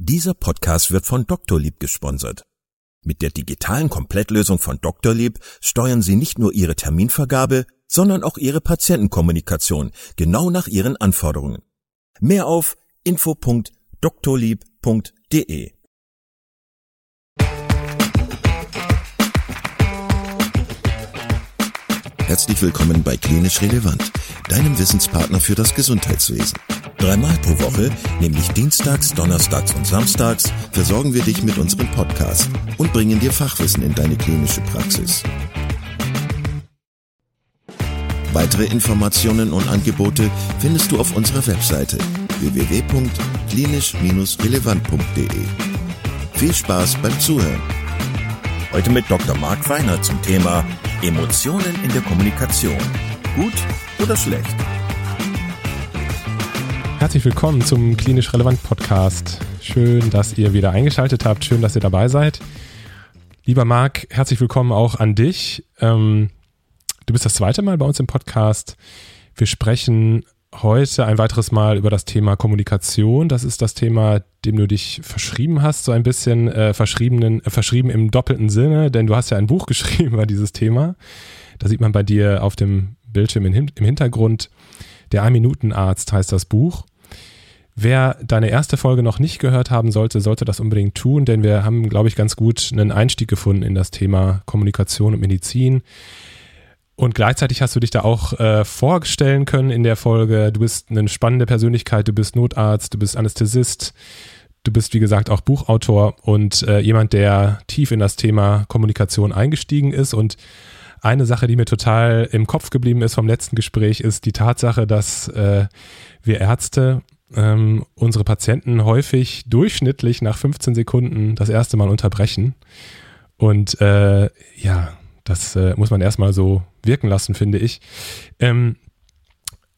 Dieser Podcast wird von Doktorlieb gesponsert. Mit der digitalen Komplettlösung von Doktorlieb steuern Sie nicht nur Ihre Terminvergabe, sondern auch Ihre Patientenkommunikation genau nach Ihren Anforderungen. Mehr auf info.doktorlieb.de Herzlich willkommen bei Klinisch Relevant, deinem Wissenspartner für das Gesundheitswesen. Dreimal pro Woche, nämlich Dienstags, Donnerstags und Samstags, versorgen wir dich mit unserem Podcast und bringen dir Fachwissen in deine klinische Praxis. Weitere Informationen und Angebote findest du auf unserer Webseite www.klinisch-relevant.de. Viel Spaß beim Zuhören. Heute mit Dr. Marc Weiner zum Thema Emotionen in der Kommunikation. Gut oder schlecht? Herzlich willkommen zum Klinisch Relevant Podcast. Schön, dass ihr wieder eingeschaltet habt. Schön, dass ihr dabei seid. Lieber Marc, herzlich willkommen auch an dich. Ähm, du bist das zweite Mal bei uns im Podcast. Wir sprechen heute ein weiteres Mal über das Thema Kommunikation. Das ist das Thema, dem du dich verschrieben hast, so ein bisschen äh, verschriebenen, äh, verschrieben im doppelten Sinne, denn du hast ja ein Buch geschrieben über dieses Thema. Da sieht man bei dir auf dem Bildschirm im, im Hintergrund. Der Ein-Minuten-Arzt heißt das Buch. Wer deine erste Folge noch nicht gehört haben sollte, sollte das unbedingt tun, denn wir haben, glaube ich, ganz gut einen Einstieg gefunden in das Thema Kommunikation und Medizin. Und gleichzeitig hast du dich da auch äh, vorstellen können in der Folge. Du bist eine spannende Persönlichkeit, du bist Notarzt, du bist Anästhesist, du bist, wie gesagt, auch Buchautor und äh, jemand, der tief in das Thema Kommunikation eingestiegen ist. Und eine Sache, die mir total im Kopf geblieben ist vom letzten Gespräch, ist die Tatsache, dass äh, wir Ärzte ähm, unsere Patienten häufig durchschnittlich nach 15 Sekunden das erste Mal unterbrechen. Und äh, ja, das äh, muss man erstmal so wirken lassen, finde ich. Ähm,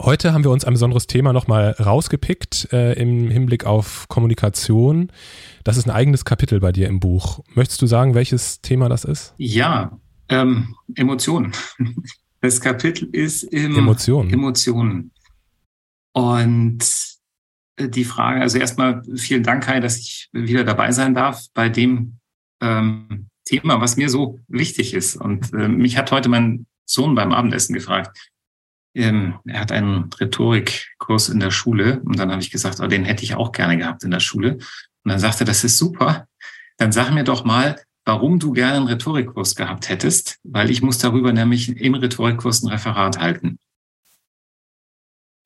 heute haben wir uns ein besonderes Thema nochmal rausgepickt äh, im Hinblick auf Kommunikation. Das ist ein eigenes Kapitel bei dir im Buch. Möchtest du sagen, welches Thema das ist? Ja, ähm, Emotionen. Das Kapitel ist im Emotionen. Emotionen. Und äh, die Frage, also erstmal vielen Dank, Kai, dass ich wieder dabei sein darf bei dem ähm, Thema, was mir so wichtig ist. Und äh, mich hat heute mein Sohn beim Abendessen gefragt. Ähm, er hat einen Rhetorikkurs in der Schule und dann habe ich gesagt, oh, den hätte ich auch gerne gehabt in der Schule. Und dann sagte er, das ist super. Dann sag mir doch mal, warum du gerne einen Rhetorikkurs gehabt hättest, weil ich muss darüber nämlich im Rhetorikkurs ein Referat halten.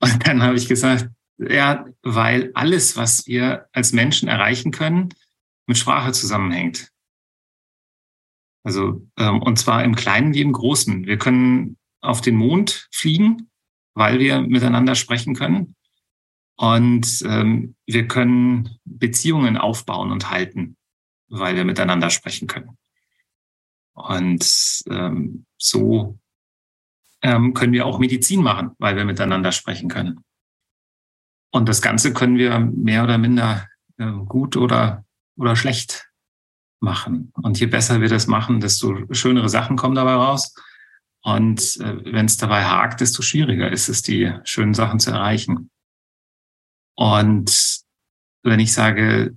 Und dann habe ich gesagt, ja, weil alles, was wir als Menschen erreichen können, mit Sprache zusammenhängt. Also, ähm, und zwar im Kleinen wie im Großen. Wir können auf den Mond fliegen, weil wir miteinander sprechen können. Und ähm, wir können Beziehungen aufbauen und halten, weil wir miteinander sprechen können. Und ähm, so ähm, können wir auch Medizin machen, weil wir miteinander sprechen können. Und das Ganze können wir mehr oder minder äh, gut oder, oder schlecht machen. Und je besser wir das machen, desto schönere Sachen kommen dabei raus. Und äh, wenn es dabei hakt, desto schwieriger ist es, die schönen Sachen zu erreichen. Und wenn ich sage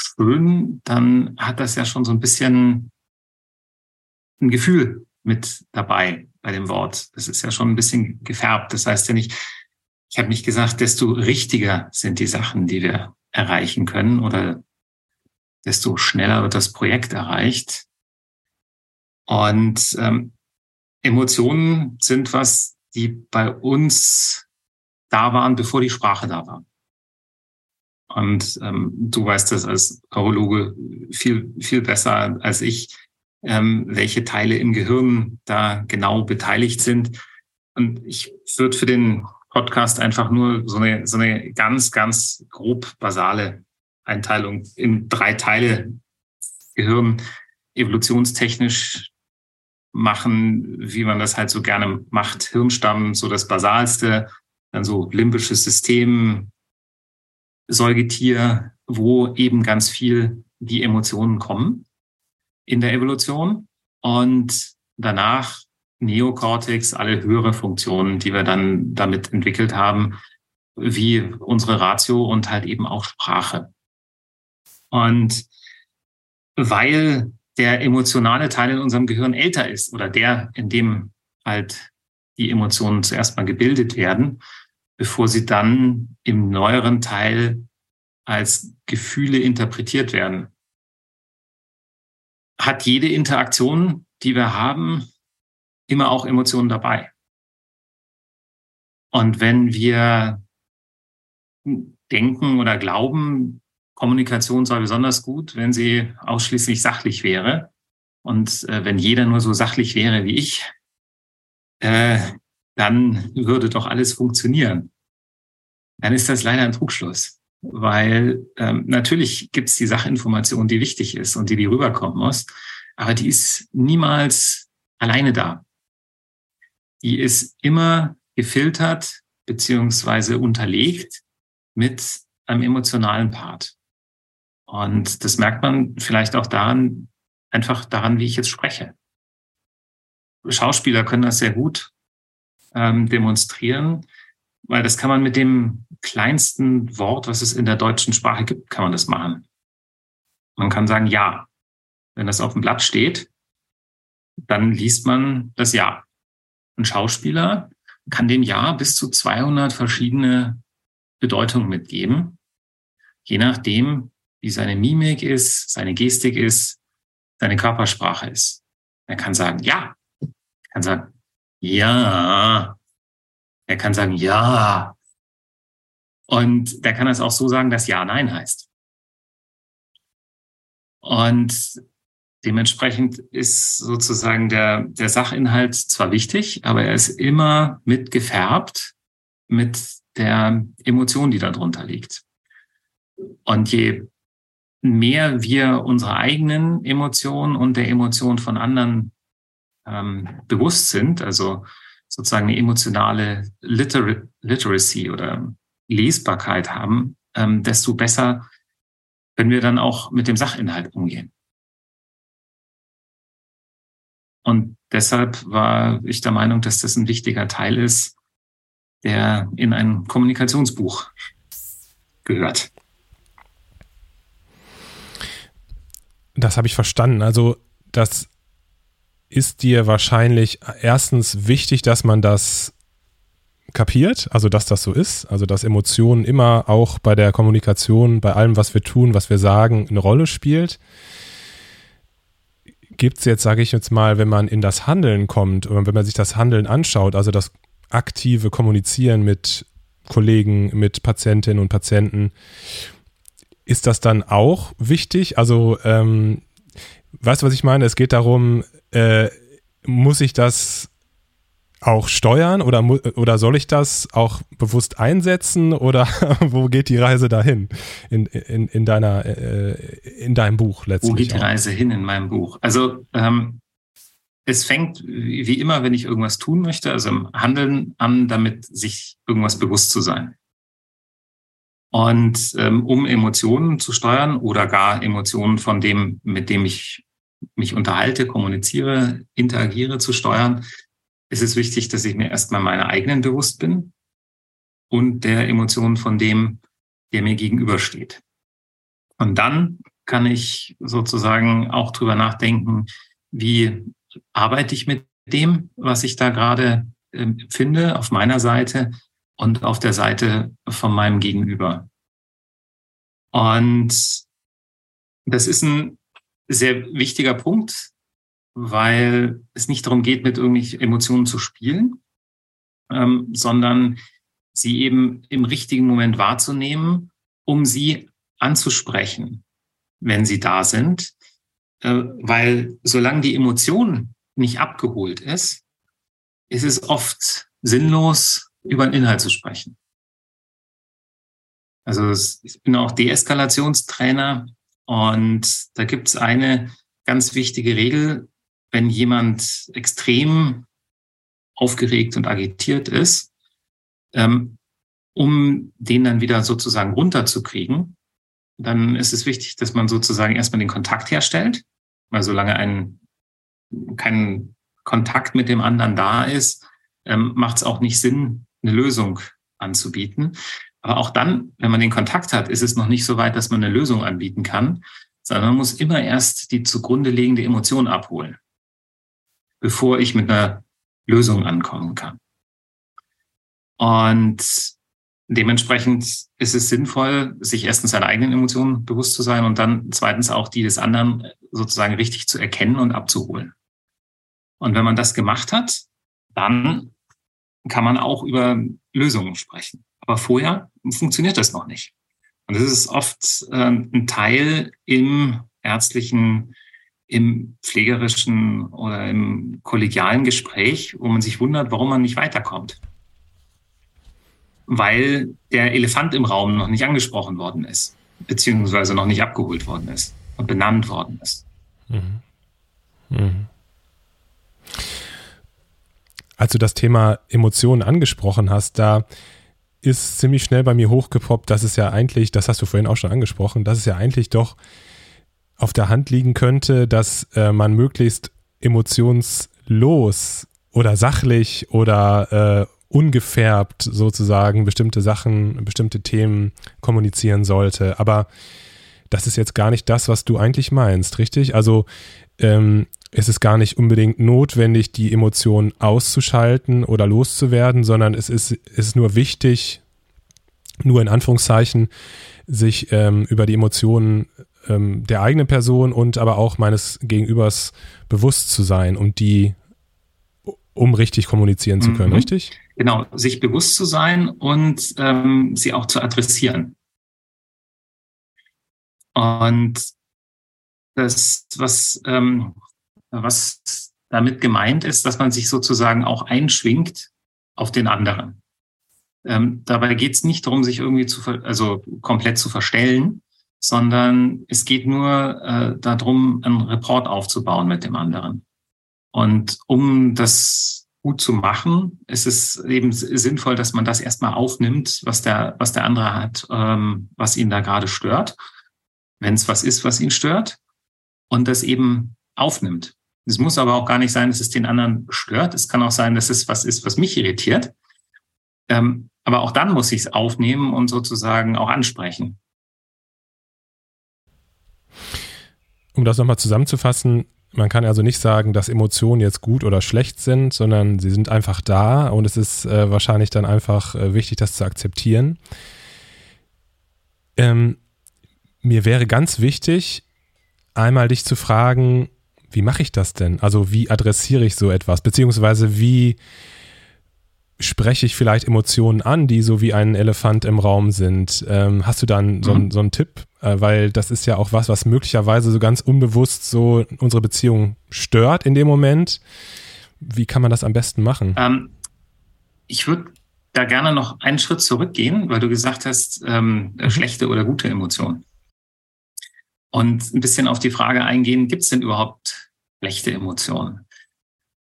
schön, dann hat das ja schon so ein bisschen ein Gefühl mit dabei bei dem Wort. Das ist ja schon ein bisschen gefärbt. Das heißt ja nicht, ich habe nicht gesagt, desto richtiger sind die Sachen, die wir erreichen können oder desto schneller wird das Projekt erreicht. Und ähm, Emotionen sind was, die bei uns da waren, bevor die Sprache da war. Und ähm, du weißt das als Neurologe viel, viel besser als ich, ähm, welche Teile im Gehirn da genau beteiligt sind. Und ich würde für den Podcast einfach nur so eine, so eine ganz, ganz grob basale Einteilung in drei Teile Gehirn evolutionstechnisch machen, wie man das halt so gerne macht. Hirnstamm, so das Basalste, dann so limbisches System, Säugetier, wo eben ganz viel die Emotionen kommen in der Evolution und danach Neokortex, alle höhere Funktionen, die wir dann damit entwickelt haben, wie unsere Ratio und halt eben auch Sprache. Und weil der emotionale Teil in unserem Gehirn älter ist oder der, in dem halt die Emotionen zuerst mal gebildet werden, bevor sie dann im neueren Teil als Gefühle interpretiert werden. Hat jede Interaktion, die wir haben, immer auch Emotionen dabei. Und wenn wir denken oder glauben, Kommunikation sei besonders gut, wenn sie ausschließlich sachlich wäre. Und äh, wenn jeder nur so sachlich wäre wie ich, äh, dann würde doch alles funktionieren. Dann ist das leider ein Trugschluss, weil ähm, natürlich gibt es die Sachinformation, die wichtig ist und die, die rüberkommen muss, aber die ist niemals alleine da. Die ist immer gefiltert beziehungsweise unterlegt mit einem emotionalen Part. Und das merkt man vielleicht auch daran, einfach daran, wie ich jetzt spreche. Schauspieler können das sehr gut ähm, demonstrieren, weil das kann man mit dem kleinsten Wort, was es in der deutschen Sprache gibt, kann man das machen. Man kann sagen Ja. Wenn das auf dem Blatt steht, dann liest man das Ja. Ein Schauspieler kann dem Ja bis zu 200 verschiedene Bedeutungen mitgeben, je nachdem, wie seine Mimik ist, seine Gestik ist, seine Körpersprache ist. Er kann sagen, ja. Er kann sagen, ja. Er kann sagen, ja. Und der kann das auch so sagen, dass Ja, Nein heißt. Und dementsprechend ist sozusagen der, der Sachinhalt zwar wichtig, aber er ist immer mit gefärbt mit der Emotion, die darunter liegt. Und je mehr wir unsere eigenen Emotionen und der Emotion von anderen ähm, bewusst sind, also sozusagen eine emotionale Liter Literacy oder Lesbarkeit haben, ähm, desto besser können wir dann auch mit dem Sachinhalt umgehen. Und deshalb war ich der Meinung, dass das ein wichtiger Teil ist, der in ein Kommunikationsbuch gehört. Das habe ich verstanden. Also das ist dir wahrscheinlich erstens wichtig, dass man das kapiert, also dass das so ist, also dass Emotionen immer auch bei der Kommunikation, bei allem, was wir tun, was wir sagen, eine Rolle spielt. Gibt es jetzt, sage ich jetzt mal, wenn man in das Handeln kommt oder wenn man sich das Handeln anschaut, also das aktive Kommunizieren mit Kollegen, mit Patientinnen und Patienten, ist das dann auch wichtig? Also, ähm, weißt du, was ich meine? Es geht darum, äh, muss ich das auch steuern oder, oder soll ich das auch bewusst einsetzen oder wo geht die Reise dahin in, in, in, deiner, äh, in deinem Buch letztlich? Wo geht die Reise hin in meinem Buch? Also ähm, es fängt wie immer, wenn ich irgendwas tun möchte, also im Handeln an, damit sich irgendwas bewusst zu sein. Und ähm, um Emotionen zu steuern oder gar Emotionen von dem, mit dem ich mich unterhalte, kommuniziere, interagiere, zu steuern, ist es wichtig, dass ich mir erstmal meiner eigenen bewusst bin und der Emotionen von dem, der mir gegenübersteht. Und dann kann ich sozusagen auch drüber nachdenken, wie arbeite ich mit dem, was ich da gerade äh, finde, auf meiner Seite und auf der Seite von meinem Gegenüber. Und das ist ein sehr wichtiger Punkt, weil es nicht darum geht, mit irgendwelchen Emotionen zu spielen, ähm, sondern sie eben im richtigen Moment wahrzunehmen, um sie anzusprechen, wenn sie da sind. Äh, weil solange die Emotion nicht abgeholt ist, ist es oft sinnlos, über einen Inhalt zu sprechen. Also ich bin auch Deeskalationstrainer und da gibt es eine ganz wichtige Regel, wenn jemand extrem aufgeregt und agitiert ist, ähm, um den dann wieder sozusagen runterzukriegen, dann ist es wichtig, dass man sozusagen erstmal den Kontakt herstellt, weil solange ein, kein Kontakt mit dem anderen da ist, ähm, macht es auch nicht Sinn, eine Lösung anzubieten. Aber auch dann, wenn man den Kontakt hat, ist es noch nicht so weit, dass man eine Lösung anbieten kann, sondern man muss immer erst die zugrunde liegende Emotion abholen, bevor ich mit einer Lösung ankommen kann. Und dementsprechend ist es sinnvoll, sich erstens seiner eigenen Emotionen bewusst zu sein und dann zweitens auch die des anderen sozusagen richtig zu erkennen und abzuholen. Und wenn man das gemacht hat, dann kann man auch über Lösungen sprechen. Aber vorher funktioniert das noch nicht. Und das ist oft äh, ein Teil im ärztlichen, im pflegerischen oder im kollegialen Gespräch, wo man sich wundert, warum man nicht weiterkommt. Weil der Elefant im Raum noch nicht angesprochen worden ist, beziehungsweise noch nicht abgeholt worden ist und benannt worden ist. Mhm. Mhm. Als du das Thema Emotionen angesprochen hast, da ist ziemlich schnell bei mir hochgepoppt, dass es ja eigentlich, das hast du vorhin auch schon angesprochen, dass es ja eigentlich doch auf der Hand liegen könnte, dass äh, man möglichst emotionslos oder sachlich oder äh, ungefärbt sozusagen bestimmte Sachen, bestimmte Themen kommunizieren sollte. Aber das ist jetzt gar nicht das, was du eigentlich meinst, richtig? Also ähm, es ist gar nicht unbedingt notwendig, die Emotionen auszuschalten oder loszuwerden, sondern es ist, es ist nur wichtig, nur in Anführungszeichen, sich ähm, über die Emotionen ähm, der eigenen Person und aber auch meines Gegenübers bewusst zu sein und die, um richtig kommunizieren zu können, mhm. richtig? Genau, sich bewusst zu sein und ähm, sie auch zu adressieren. Und das, was ähm, was damit gemeint ist, dass man sich sozusagen auch einschwingt auf den anderen. Ähm, dabei geht es nicht darum, sich irgendwie zu, also komplett zu verstellen, sondern es geht nur äh, darum, einen Report aufzubauen mit dem anderen. Und um das gut zu machen, ist es eben sinnvoll, dass man das erstmal aufnimmt, was der, was der andere hat, ähm, was ihn da gerade stört, wenn es was ist, was ihn stört, und das eben aufnimmt. Es muss aber auch gar nicht sein, dass es den anderen stört. Es kann auch sein, dass es was ist, was mich irritiert. Ähm, aber auch dann muss ich es aufnehmen und sozusagen auch ansprechen. Um das nochmal zusammenzufassen, man kann also nicht sagen, dass Emotionen jetzt gut oder schlecht sind, sondern sie sind einfach da und es ist äh, wahrscheinlich dann einfach äh, wichtig, das zu akzeptieren. Ähm, mir wäre ganz wichtig, einmal dich zu fragen, wie mache ich das denn? Also wie adressiere ich so etwas? Beziehungsweise wie spreche ich vielleicht Emotionen an, die so wie ein Elefant im Raum sind? Ähm, hast du dann so, mhm. so einen Tipp? Äh, weil das ist ja auch was, was möglicherweise so ganz unbewusst so unsere Beziehung stört in dem Moment. Wie kann man das am besten machen? Ähm, ich würde da gerne noch einen Schritt zurückgehen, weil du gesagt hast, ähm, mhm. schlechte oder gute Emotionen und ein bisschen auf die Frage eingehen, gibt es denn überhaupt schlechte Emotionen?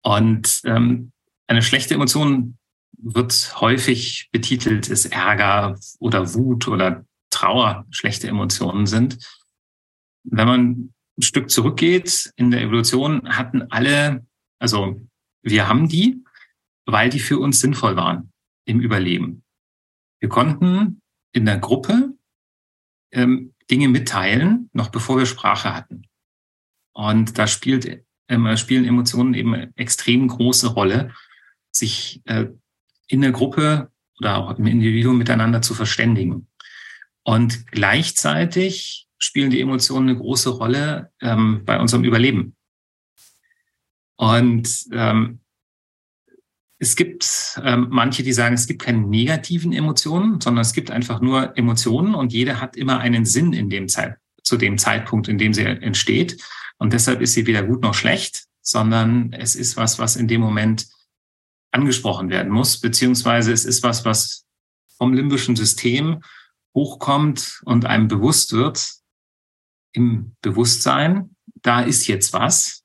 Und ähm, eine schlechte Emotion wird häufig betitelt, ist Ärger oder Wut oder Trauer schlechte Emotionen sind. Wenn man ein Stück zurückgeht in der Evolution, hatten alle, also wir haben die, weil die für uns sinnvoll waren im Überleben. Wir konnten in der Gruppe ähm, Dinge mitteilen, noch bevor wir Sprache hatten. Und da spielt, äh, spielen Emotionen eben extrem große Rolle, sich äh, in der Gruppe oder auch im Individuum miteinander zu verständigen. Und gleichzeitig spielen die Emotionen eine große Rolle ähm, bei unserem Überleben. Und ähm, es gibt ähm, manche, die sagen, es gibt keine negativen Emotionen, sondern es gibt einfach nur Emotionen und jede hat immer einen Sinn in dem Zeit, zu dem Zeitpunkt, in dem sie entsteht. Und deshalb ist sie weder gut noch schlecht, sondern es ist was, was in dem Moment angesprochen werden muss, beziehungsweise es ist was, was vom limbischen System hochkommt und einem bewusst wird, im Bewusstsein, da ist jetzt was,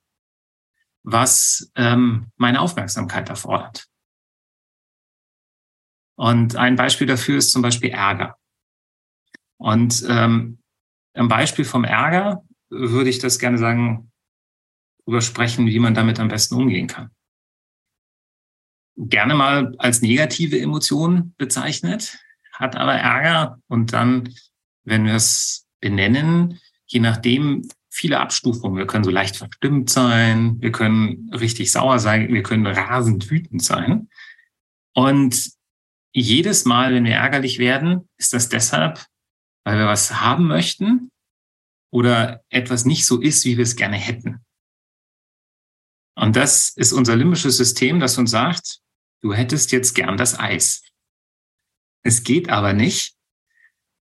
was ähm, meine Aufmerksamkeit erfordert. Und ein Beispiel dafür ist zum Beispiel Ärger. Und ähm, am Beispiel vom Ärger würde ich das gerne sagen, übersprechen, wie man damit am besten umgehen kann. Gerne mal als negative Emotion bezeichnet, hat aber Ärger und dann, wenn wir es benennen, je nachdem viele Abstufungen. Wir können so leicht verstimmt sein, wir können richtig sauer sein, wir können rasend wütend sein. Und jedes Mal, wenn wir ärgerlich werden, ist das deshalb, weil wir was haben möchten oder etwas nicht so ist, wie wir es gerne hätten. Und das ist unser limbisches System, das uns sagt, du hättest jetzt gern das Eis. Es geht aber nicht,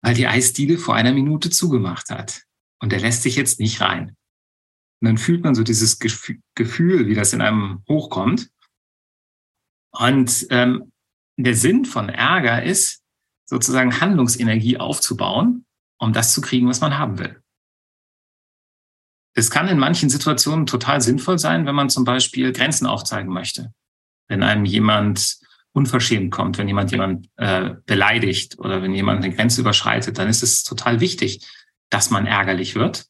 weil die Eisdiele vor einer Minute zugemacht hat. Und er lässt sich jetzt nicht rein. Und dann fühlt man so dieses Gefühl, wie das in einem hochkommt. Und ähm, der Sinn von Ärger ist, sozusagen Handlungsenergie aufzubauen, um das zu kriegen, was man haben will. Es kann in manchen Situationen total sinnvoll sein, wenn man zum Beispiel Grenzen aufzeigen möchte. Wenn einem jemand unverschämt kommt, wenn jemand jemand äh, beleidigt oder wenn jemand eine Grenze überschreitet, dann ist es total wichtig, dass man ärgerlich wird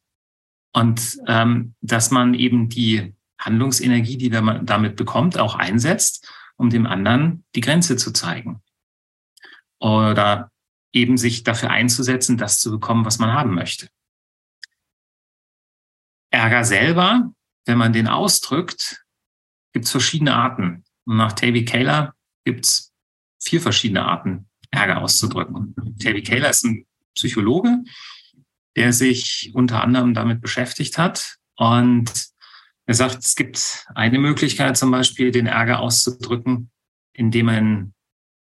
und ähm, dass man eben die Handlungsenergie, die man damit bekommt, auch einsetzt, um dem anderen die Grenze zu zeigen. Oder eben sich dafür einzusetzen, das zu bekommen, was man haben möchte. Ärger selber, wenn man den ausdrückt, gibt es verschiedene Arten. Und nach Tavy Kaler gibt es vier verschiedene Arten, Ärger auszudrücken. Tavy Kaler ist ein Psychologe, der sich unter anderem damit beschäftigt hat. Und er sagt, es gibt eine Möglichkeit zum Beispiel, den Ärger auszudrücken, indem man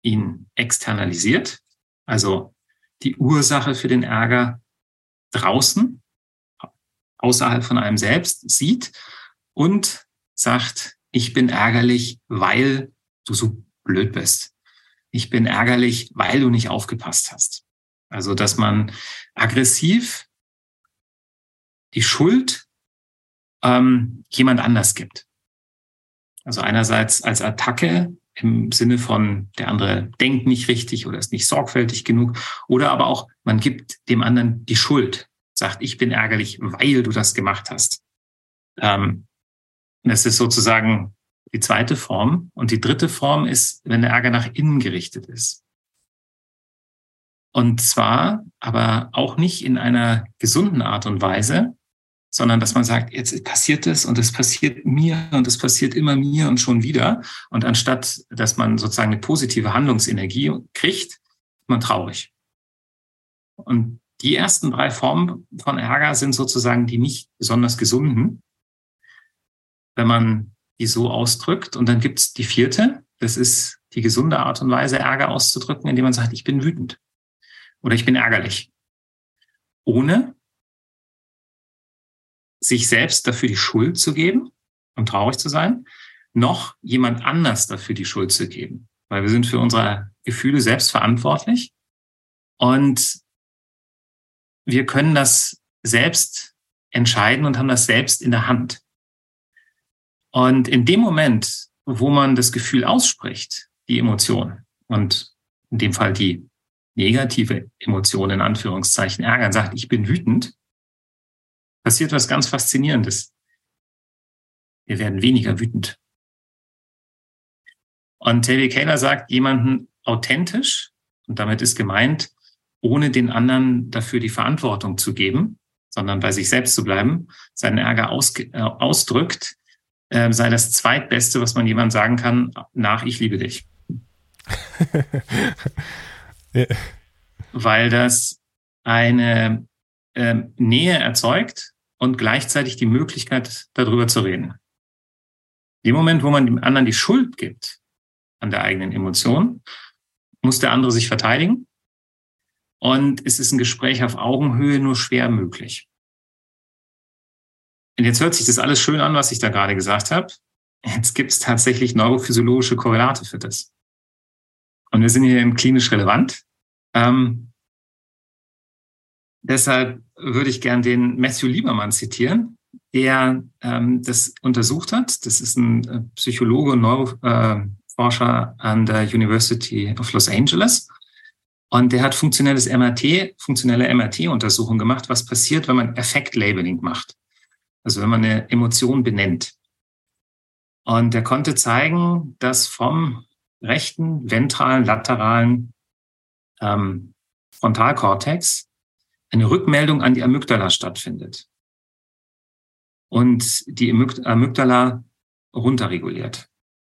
ihn externalisiert, also die Ursache für den Ärger draußen, außerhalb von einem selbst sieht und sagt, ich bin ärgerlich, weil du so blöd bist. Ich bin ärgerlich, weil du nicht aufgepasst hast. Also, dass man aggressiv die Schuld ähm, jemand anders gibt. Also einerseits als Attacke im Sinne von, der andere denkt nicht richtig oder ist nicht sorgfältig genug, oder aber auch, man gibt dem anderen die Schuld, sagt, ich bin ärgerlich, weil du das gemacht hast. Ähm, das ist sozusagen die zweite Form. Und die dritte Form ist, wenn der Ärger nach innen gerichtet ist. Und zwar aber auch nicht in einer gesunden Art und Weise, sondern dass man sagt, jetzt passiert es und es passiert mir und es passiert immer mir und schon wieder. Und anstatt, dass man sozusagen eine positive Handlungsenergie kriegt, ist man traurig. Und die ersten drei Formen von Ärger sind sozusagen die nicht besonders gesunden, wenn man die so ausdrückt. Und dann gibt es die vierte, das ist die gesunde Art und Weise, Ärger auszudrücken, indem man sagt, ich bin wütend oder ich bin ärgerlich. Ohne sich selbst dafür die Schuld zu geben und traurig zu sein, noch jemand anders dafür die Schuld zu geben. Weil wir sind für unsere Gefühle selbst verantwortlich und wir können das selbst entscheiden und haben das selbst in der Hand. Und in dem Moment, wo man das Gefühl ausspricht, die Emotion und in dem Fall die negative Emotion in Anführungszeichen ärgern, sagt, ich bin wütend, passiert was ganz Faszinierendes. Wir werden weniger wütend. Und Terry Kaler sagt, jemanden authentisch, und damit ist gemeint, ohne den anderen dafür die Verantwortung zu geben, sondern bei sich selbst zu bleiben, seinen Ärger aus, äh, ausdrückt, äh, sei das zweitbeste, was man jemand sagen kann, nach ich liebe dich. Weil das eine äh, Nähe erzeugt und gleichzeitig die Möglichkeit, darüber zu reden. Im Moment, wo man dem anderen die Schuld gibt an der eigenen Emotion, muss der andere sich verteidigen und es ist ein Gespräch auf Augenhöhe nur schwer möglich. Und jetzt hört sich das alles schön an, was ich da gerade gesagt habe. Jetzt gibt es tatsächlich neurophysiologische Korrelate für das. Und wir sind hier im klinisch relevant. Ähm, deshalb würde ich gern den Matthew Liebermann zitieren, der ähm, das untersucht hat. Das ist ein äh, Psychologe und Neuroforscher an der University of Los Angeles. Und der hat funktionelles MRT, funktionelle MRT-Untersuchung gemacht, was passiert, wenn man Effekt-Labeling macht. Also wenn man eine Emotion benennt. Und er konnte zeigen, dass vom rechten, ventralen, lateralen ähm, Frontalkortex eine Rückmeldung an die Amygdala stattfindet und die Amygdala runterreguliert.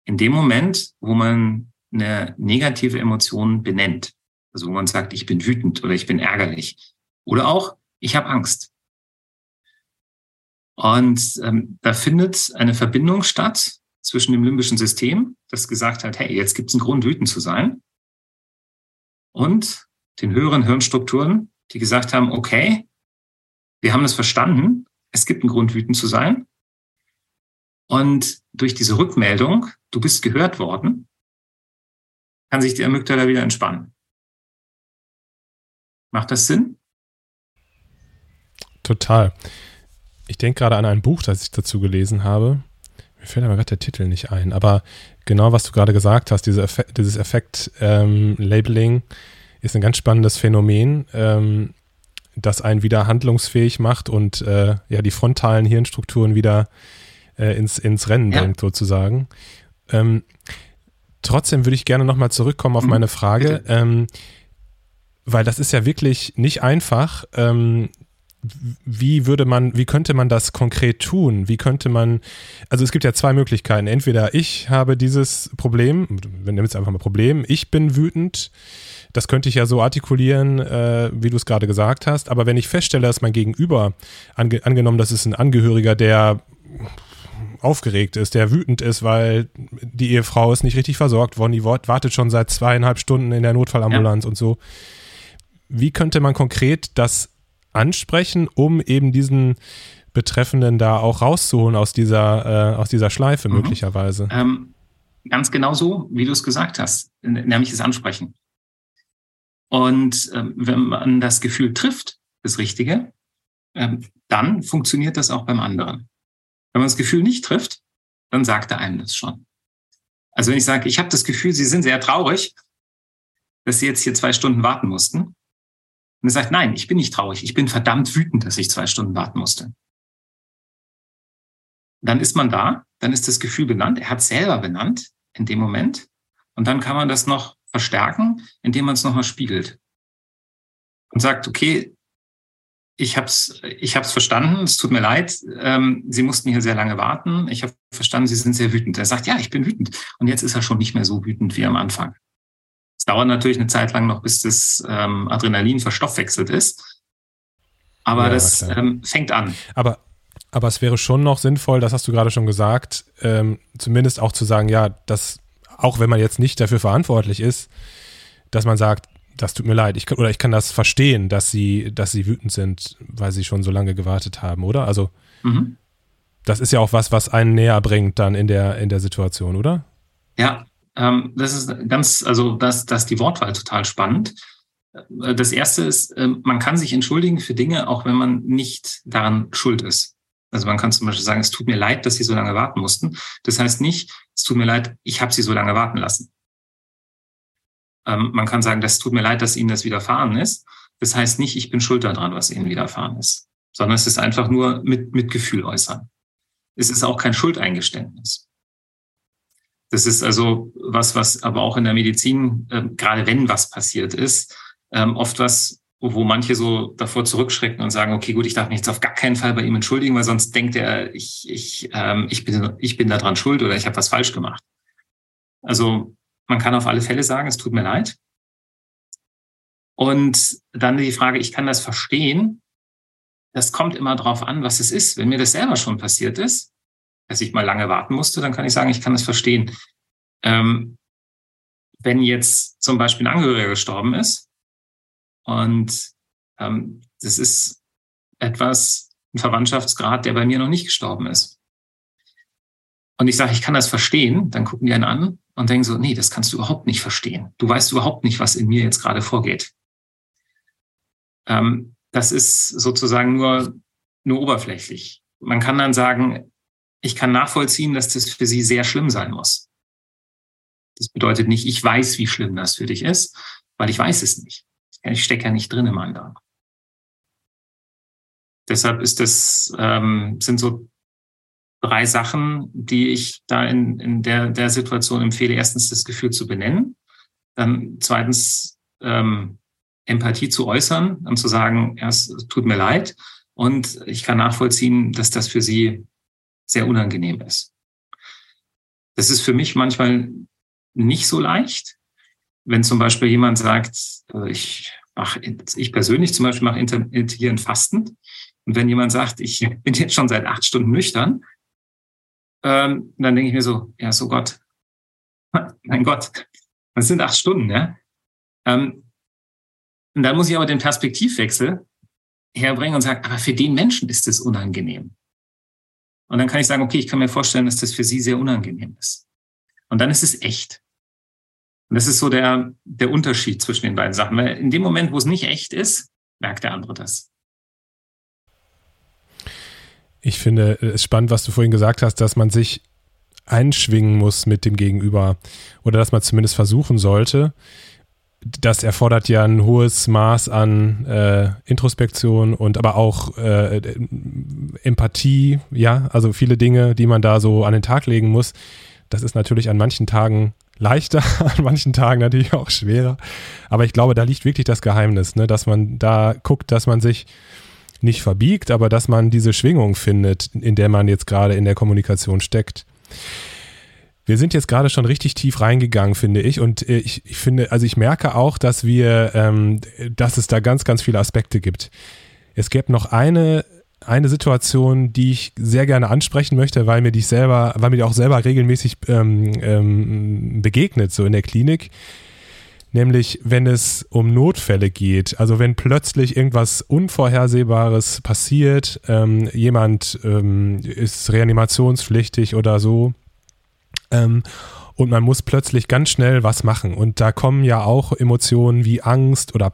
In dem Moment, wo man eine negative Emotion benennt, also wo man sagt, ich bin wütend oder ich bin ärgerlich oder auch, ich habe Angst. Und ähm, da findet eine Verbindung statt zwischen dem limbischen System, das gesagt hat, hey, jetzt gibt es einen Grund, wütend zu sein, und den höheren Hirnstrukturen, die gesagt haben, okay, wir haben es verstanden, es gibt einen Grund, wütend zu sein. Und durch diese Rückmeldung, du bist gehört worden, kann sich die Amygdala wieder entspannen. Macht das Sinn? Total. Ich denke gerade an ein Buch, das ich dazu gelesen habe. Mir fällt aber gerade der Titel nicht ein. Aber genau, was du gerade gesagt hast, diese Effekt, dieses Effekt-Labeling ähm, ist ein ganz spannendes Phänomen, ähm, das einen wieder handlungsfähig macht und äh, ja die frontalen Hirnstrukturen wieder äh, ins, ins Rennen ja. bringt, sozusagen. Ähm, trotzdem würde ich gerne nochmal zurückkommen auf mhm. meine Frage, ähm, weil das ist ja wirklich nicht einfach, ähm, wie würde man, wie könnte man das konkret tun? Wie könnte man, also es gibt ja zwei Möglichkeiten. Entweder ich habe dieses Problem, wir nehmen jetzt einfach mal Problem, ich bin wütend, das könnte ich ja so artikulieren, äh, wie du es gerade gesagt hast, aber wenn ich feststelle, dass mein Gegenüber, ange angenommen, das ist ein Angehöriger, der aufgeregt ist, der wütend ist, weil die Ehefrau ist nicht richtig versorgt worden, die wartet schon seit zweieinhalb Stunden in der Notfallambulanz ja. und so. Wie könnte man konkret das ansprechen, um eben diesen Betreffenden da auch rauszuholen aus dieser, äh, aus dieser Schleife mhm. möglicherweise? Ähm, ganz genau so, wie du es gesagt hast, nämlich das Ansprechen. Und ähm, wenn man das Gefühl trifft, das Richtige, ähm, dann funktioniert das auch beim anderen. Wenn man das Gefühl nicht trifft, dann sagt er einem das schon. Also wenn ich sage, ich habe das Gefühl, Sie sind sehr traurig, dass Sie jetzt hier zwei Stunden warten mussten, und er sagt, nein, ich bin nicht traurig. Ich bin verdammt wütend, dass ich zwei Stunden warten musste. Dann ist man da, dann ist das Gefühl benannt. Er hat selber benannt in dem Moment. Und dann kann man das noch verstärken, indem man es nochmal spiegelt. Und sagt, okay, ich habe es ich hab's verstanden, es tut mir leid, ähm, Sie mussten hier sehr lange warten. Ich habe verstanden, Sie sind sehr wütend. Er sagt, ja, ich bin wütend. Und jetzt ist er schon nicht mehr so wütend wie am Anfang. Es dauert natürlich eine Zeit lang noch, bis das ähm, Adrenalin verstoffwechselt ist. Aber ja, das ähm, fängt an. Aber, aber es wäre schon noch sinnvoll, das hast du gerade schon gesagt, ähm, zumindest auch zu sagen, ja, dass, auch wenn man jetzt nicht dafür verantwortlich ist, dass man sagt, das tut mir leid, ich, oder ich kann das verstehen, dass sie, dass sie wütend sind, weil sie schon so lange gewartet haben, oder? Also, mhm. das ist ja auch was, was einen näher bringt dann in der, in der Situation, oder? Ja, ähm, das ist ganz, also das, das die Wortwahl total spannend. Äh, das erste ist, äh, man kann sich entschuldigen für Dinge, auch wenn man nicht daran schuld ist. Also man kann zum Beispiel sagen, es tut mir leid, dass Sie so lange warten mussten. Das heißt nicht, es tut mir leid, ich habe Sie so lange warten lassen. Ähm, man kann sagen, das tut mir leid, dass Ihnen das widerfahren ist. Das heißt nicht, ich bin schuld daran, was Ihnen widerfahren ist, sondern es ist einfach nur mit, mit Gefühl äußern. Es ist auch kein Schuldeingeständnis. Das ist also was, was aber auch in der Medizin, äh, gerade wenn was passiert ist, ähm, oft was, wo manche so davor zurückschrecken und sagen, okay, gut, ich darf mich jetzt auf gar keinen Fall bei ihm entschuldigen, weil sonst denkt er, ich, ich, ähm, ich, bin, ich bin daran schuld oder ich habe was falsch gemacht. Also man kann auf alle Fälle sagen, es tut mir leid. Und dann die Frage, ich kann das verstehen. Das kommt immer darauf an, was es ist. Wenn mir das selber schon passiert ist, dass ich mal lange warten musste, dann kann ich sagen, ich kann das verstehen. Ähm, wenn jetzt zum Beispiel ein Angehöriger gestorben ist und ähm, das ist etwas, ein Verwandtschaftsgrad, der bei mir noch nicht gestorben ist. Und ich sage, ich kann das verstehen, dann gucken die einen an und denken so, nee, das kannst du überhaupt nicht verstehen. Du weißt überhaupt nicht, was in mir jetzt gerade vorgeht. Ähm, das ist sozusagen nur, nur oberflächlich. Man kann dann sagen, ich kann nachvollziehen, dass das für sie sehr schlimm sein muss. Das bedeutet nicht, ich weiß, wie schlimm das für dich ist, weil ich weiß es nicht. Ich stecke ja nicht drin im anderen. Deshalb ist das, ähm, sind so drei Sachen, die ich da in, in der, der Situation empfehle. Erstens das Gefühl zu benennen. Dann zweitens ähm, Empathie zu äußern und zu sagen, ja, es tut mir leid. Und ich kann nachvollziehen, dass das für Sie sehr unangenehm ist. Das ist für mich manchmal nicht so leicht. Wenn zum Beispiel jemand sagt, äh, ich mache, ich persönlich zum Beispiel mache intermittierend Fasten. Und wenn jemand sagt, ich bin jetzt schon seit acht Stunden nüchtern, ähm, dann denke ich mir so, ja, so Gott, mein Gott, das sind acht Stunden, ja. Ähm, und dann muss ich aber den Perspektivwechsel herbringen und sagen, aber für den Menschen ist es unangenehm. Und dann kann ich sagen, okay, ich kann mir vorstellen, dass das für Sie sehr unangenehm ist. Und dann ist es echt. Und das ist so der, der Unterschied zwischen den beiden Sachen. Weil in dem Moment, wo es nicht echt ist, merkt der andere das. Ich finde es spannend, was du vorhin gesagt hast, dass man sich einschwingen muss mit dem Gegenüber oder dass man zumindest versuchen sollte. Das erfordert ja ein hohes Maß an äh, Introspektion und aber auch äh, Empathie, ja, also viele Dinge, die man da so an den Tag legen muss. Das ist natürlich an manchen Tagen leichter, an manchen Tagen natürlich auch schwerer. Aber ich glaube, da liegt wirklich das Geheimnis, ne, dass man da guckt, dass man sich nicht verbiegt, aber dass man diese Schwingung findet, in der man jetzt gerade in der Kommunikation steckt. Wir sind jetzt gerade schon richtig tief reingegangen, finde ich. Und äh, ich, ich finde, also ich merke auch, dass wir, ähm, dass es da ganz, ganz viele Aspekte gibt. Es gäbe noch eine, eine Situation, die ich sehr gerne ansprechen möchte, weil mir die selber, weil mir die auch selber regelmäßig ähm, ähm, begegnet, so in der Klinik nämlich wenn es um Notfälle geht. Also wenn plötzlich irgendwas Unvorhersehbares passiert, ähm, jemand ähm, ist reanimationspflichtig oder so ähm, und man muss plötzlich ganz schnell was machen. Und da kommen ja auch Emotionen wie Angst oder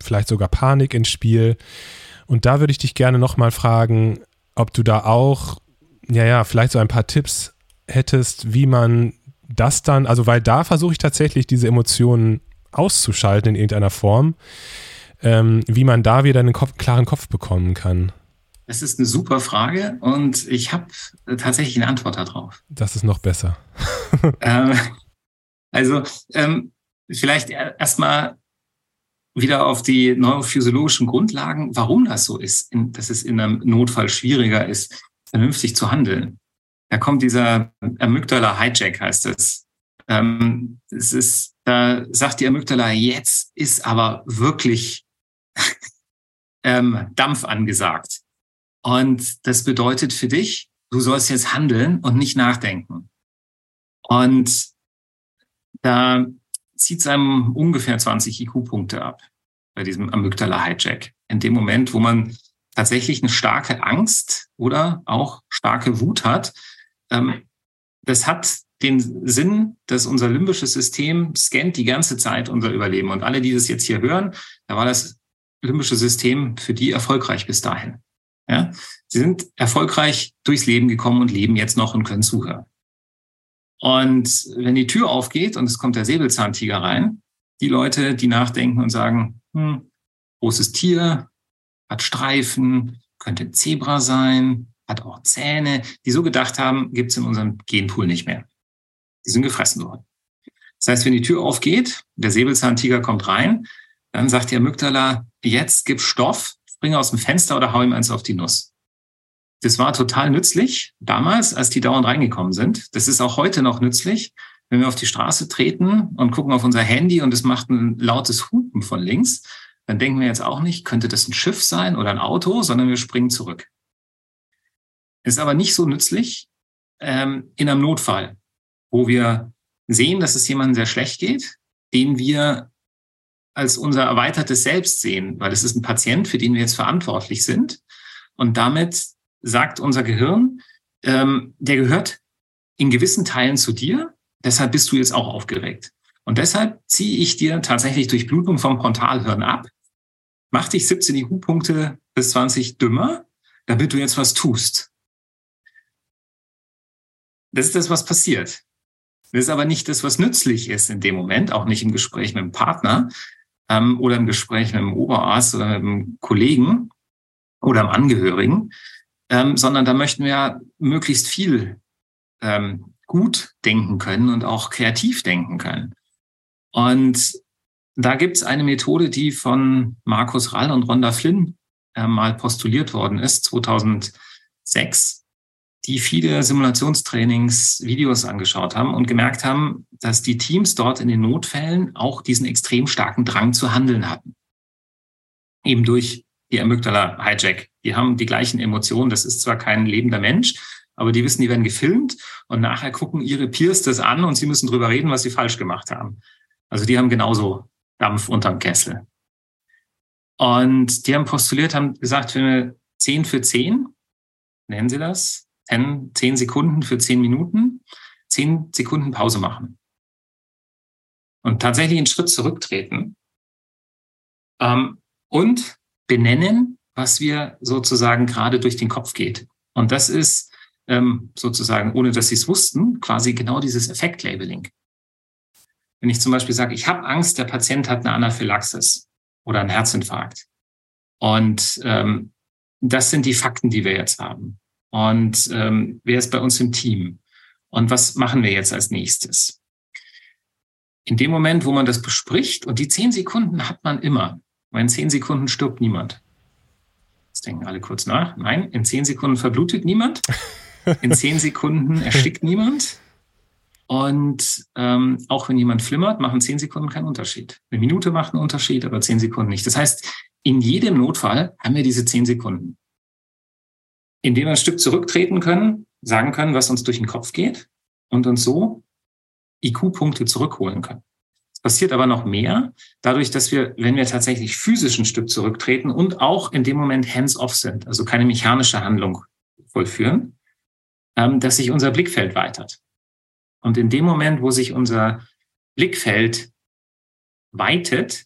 vielleicht sogar Panik ins Spiel. Und da würde ich dich gerne nochmal fragen, ob du da auch, ja, ja, vielleicht so ein paar Tipps hättest, wie man das dann, also weil da versuche ich tatsächlich diese Emotionen auszuschalten in irgendeiner Form, ähm, wie man da wieder einen Kopf, klaren Kopf bekommen kann? Das ist eine super Frage und ich habe tatsächlich eine Antwort darauf. Das ist noch besser. ähm, also ähm, vielleicht erstmal wieder auf die neurophysiologischen Grundlagen, warum das so ist, dass es in einem Notfall schwieriger ist, vernünftig zu handeln. Da kommt dieser Amygdala Hijack, heißt es. Ähm, es ist da sagt die Amygdala, jetzt ist aber wirklich ähm, Dampf angesagt. Und das bedeutet für dich, du sollst jetzt handeln und nicht nachdenken. Und da zieht es einem ungefähr 20 IQ-Punkte ab bei diesem Amygdala-Hijack. In dem Moment, wo man tatsächlich eine starke Angst oder auch starke Wut hat, ähm, das hat den Sinn, dass unser limbisches System scannt die ganze Zeit unser Überleben. Und alle, die das jetzt hier hören, da war das limbische System für die erfolgreich bis dahin. Ja? Sie sind erfolgreich durchs Leben gekommen und leben jetzt noch und können zuhören. Und wenn die Tür aufgeht und es kommt der Säbelzahntiger rein, die Leute, die nachdenken und sagen, hm, großes Tier, hat Streifen, könnte Zebra sein, hat auch Zähne, die so gedacht haben, gibt's in unserem Genpool nicht mehr. Die sind gefressen worden. Das heißt, wenn die Tür aufgeht, der Säbelzahntiger kommt rein, dann sagt die Amygdala, jetzt gib Stoff, spring aus dem Fenster oder hau ihm eins auf die Nuss. Das war total nützlich damals, als die dauernd reingekommen sind. Das ist auch heute noch nützlich, wenn wir auf die Straße treten und gucken auf unser Handy und es macht ein lautes Hupen von links. Dann denken wir jetzt auch nicht, könnte das ein Schiff sein oder ein Auto, sondern wir springen zurück. Ist aber nicht so nützlich ähm, in einem Notfall wo wir sehen, dass es jemandem sehr schlecht geht, den wir als unser erweitertes Selbst sehen, weil es ist ein Patient, für den wir jetzt verantwortlich sind. Und damit sagt unser Gehirn, ähm, der gehört in gewissen Teilen zu dir, deshalb bist du jetzt auch aufgeregt. Und deshalb ziehe ich dir tatsächlich durch Blutung vom Frontalhirn ab, mach dich 17 IQ-Punkte bis 20 dümmer, damit du jetzt was tust. Das ist das, was passiert. Das ist aber nicht das, was nützlich ist in dem Moment, auch nicht im Gespräch mit dem Partner ähm, oder im Gespräch mit dem Oberarzt oder mit dem Kollegen oder dem Angehörigen, ähm, sondern da möchten wir möglichst viel ähm, gut denken können und auch kreativ denken können. Und da gibt es eine Methode, die von Markus Rall und Rhonda Flynn äh, mal postuliert worden ist, 2006, die viele Simulationstrainings, Videos angeschaut haben und gemerkt haben, dass die Teams dort in den Notfällen auch diesen extrem starken Drang zu handeln hatten. Eben durch die Amygdala Hijack. Die haben die gleichen Emotionen. Das ist zwar kein lebender Mensch, aber die wissen, die werden gefilmt und nachher gucken ihre Peers das an und sie müssen drüber reden, was sie falsch gemacht haben. Also die haben genauso Dampf unterm Kessel. Und die haben postuliert, haben gesagt, wenn wir 10 für 10, nennen sie das, 10, 10 Sekunden für 10 Minuten, 10 Sekunden Pause machen. Und tatsächlich einen Schritt zurücktreten ähm, und benennen, was wir sozusagen gerade durch den Kopf geht. Und das ist ähm, sozusagen, ohne dass sie es wussten, quasi genau dieses Effektlabeling. Wenn ich zum Beispiel sage, ich habe Angst, der Patient hat eine Anaphylaxis oder einen Herzinfarkt. Und ähm, das sind die Fakten, die wir jetzt haben. Und ähm, wer ist bei uns im Team? Und was machen wir jetzt als nächstes? In dem Moment, wo man das bespricht, und die zehn Sekunden hat man immer, weil in zehn Sekunden stirbt niemand. Jetzt denken alle kurz nach. Nein, in zehn Sekunden verblutet niemand. In zehn Sekunden erstickt niemand. Und ähm, auch wenn jemand flimmert, machen zehn Sekunden keinen Unterschied. Eine Minute macht einen Unterschied, aber zehn Sekunden nicht. Das heißt, in jedem Notfall haben wir diese zehn Sekunden, indem wir ein Stück zurücktreten können, sagen können, was uns durch den Kopf geht und uns so IQ-Punkte zurückholen können. Es passiert aber noch mehr, dadurch, dass wir, wenn wir tatsächlich physisch ein Stück zurücktreten und auch in dem Moment hands-off sind, also keine mechanische Handlung vollführen, ähm, dass sich unser Blickfeld weitert. Und in dem Moment, wo sich unser Blickfeld weitet,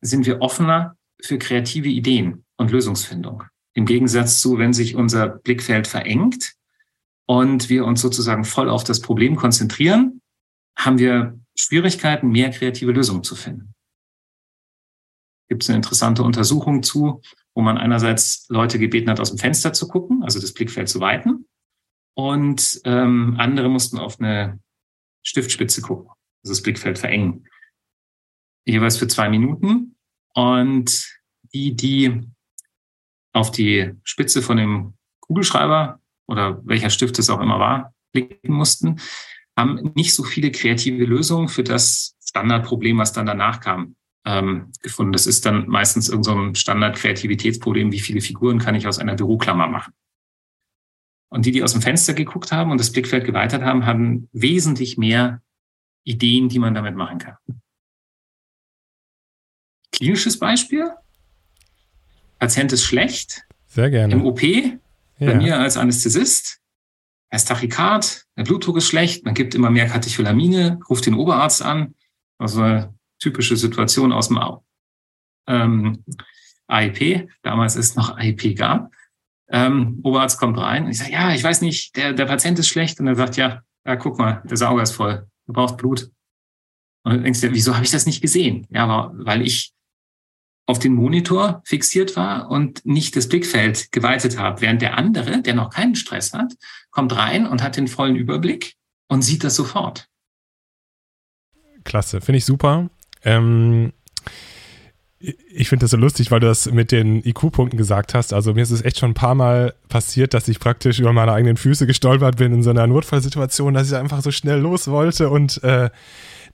sind wir offener für kreative Ideen und Lösungsfindung. Im Gegensatz zu, wenn sich unser Blickfeld verengt und wir uns sozusagen voll auf das Problem konzentrieren, haben wir Schwierigkeiten, mehr kreative Lösungen zu finden. Gibt es eine interessante Untersuchung zu, wo man einerseits Leute gebeten hat, aus dem Fenster zu gucken, also das Blickfeld zu weiten, und ähm, andere mussten auf eine Stiftspitze gucken, also das Blickfeld verengen. Jeweils für zwei Minuten. Und die, die auf die Spitze von dem Kugelschreiber oder welcher Stift es auch immer war, blicken mussten, haben nicht so viele kreative Lösungen für das Standardproblem, was dann danach kam, ähm, gefunden. Das ist dann meistens irgendein so Standard-Kreativitätsproblem, wie viele Figuren kann ich aus einer Büroklammer machen. Und die, die aus dem Fenster geguckt haben und das Blickfeld geweitert haben, haben wesentlich mehr Ideen, die man damit machen kann. Klinisches Beispiel. Patient ist schlecht. Sehr gerne. Im OP, ja. bei mir als Anästhesist. Er ist Tachykard, der Blutdruck ist schlecht, man gibt immer mehr Katecholamine, ruft den Oberarzt an. Also eine typische Situation aus dem ähm, AIP. Damals ist noch AIP gab. Ähm, Oberarzt kommt rein. Ich sage, ja, ich weiß nicht, der, der Patient ist schlecht. Und er sagt, ja, ja, guck mal, der Sauger ist voll. Du brauchst Blut. Und du denkst dir, wieso habe ich das nicht gesehen? Ja, weil ich auf den Monitor fixiert war und nicht das Blickfeld geweitet habe. Während der andere, der noch keinen Stress hat, kommt rein und hat den vollen Überblick und sieht das sofort. Klasse, finde ich super. Ähm, ich finde das so lustig, weil du das mit den IQ-Punkten gesagt hast. Also mir ist es echt schon ein paar Mal passiert, dass ich praktisch über meine eigenen Füße gestolpert bin in so einer Notfallsituation, dass ich einfach so schnell los wollte und äh,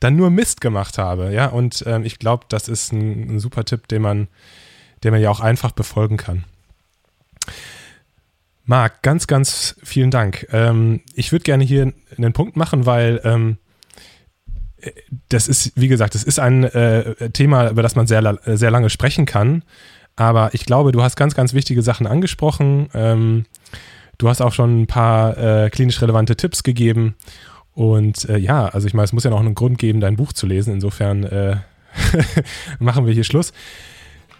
dann nur Mist gemacht habe. Ja, und ähm, ich glaube, das ist ein, ein, super Tipp, den man, den man ja auch einfach befolgen kann. Marc, ganz, ganz vielen Dank. Ähm, ich würde gerne hier einen Punkt machen, weil ähm, das ist, wie gesagt, das ist ein äh, Thema, über das man sehr, sehr lange sprechen kann. Aber ich glaube, du hast ganz, ganz wichtige Sachen angesprochen. Ähm, du hast auch schon ein paar äh, klinisch relevante Tipps gegeben. Und äh, ja, also ich meine, es muss ja noch einen Grund geben, dein Buch zu lesen. Insofern äh, machen wir hier Schluss.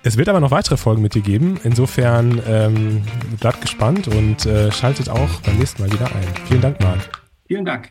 Es wird aber noch weitere Folgen mit dir geben. Insofern ähm, bleibt gespannt und äh, schaltet auch beim nächsten Mal wieder ein. Vielen Dank, Marc. Vielen Dank.